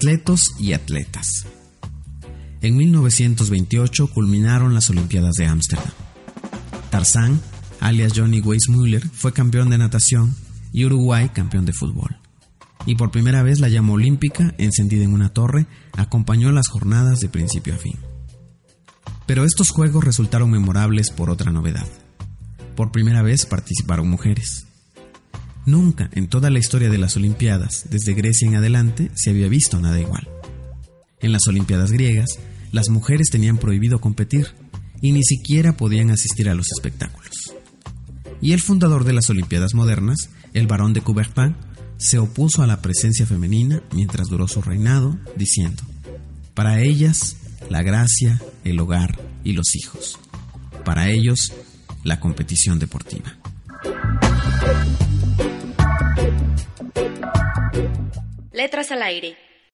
atletos y atletas. En 1928 culminaron las Olimpiadas de Ámsterdam. Tarzán, alias Johnny Weissmuller, fue campeón de natación y Uruguay campeón de fútbol. Y por primera vez la llama olímpica, encendida en una torre, acompañó las jornadas de principio a fin. Pero estos juegos resultaron memorables por otra novedad. Por primera vez participaron mujeres. Nunca en toda la historia de las Olimpiadas, desde Grecia en adelante, se había visto nada igual. En las Olimpiadas griegas, las mujeres tenían prohibido competir y ni siquiera podían asistir a los espectáculos. Y el fundador de las Olimpiadas modernas, el barón de Coubertin, se opuso a la presencia femenina mientras duró su reinado, diciendo, para ellas, la gracia, el hogar y los hijos. Para ellos, la competición deportiva. Letras al aire.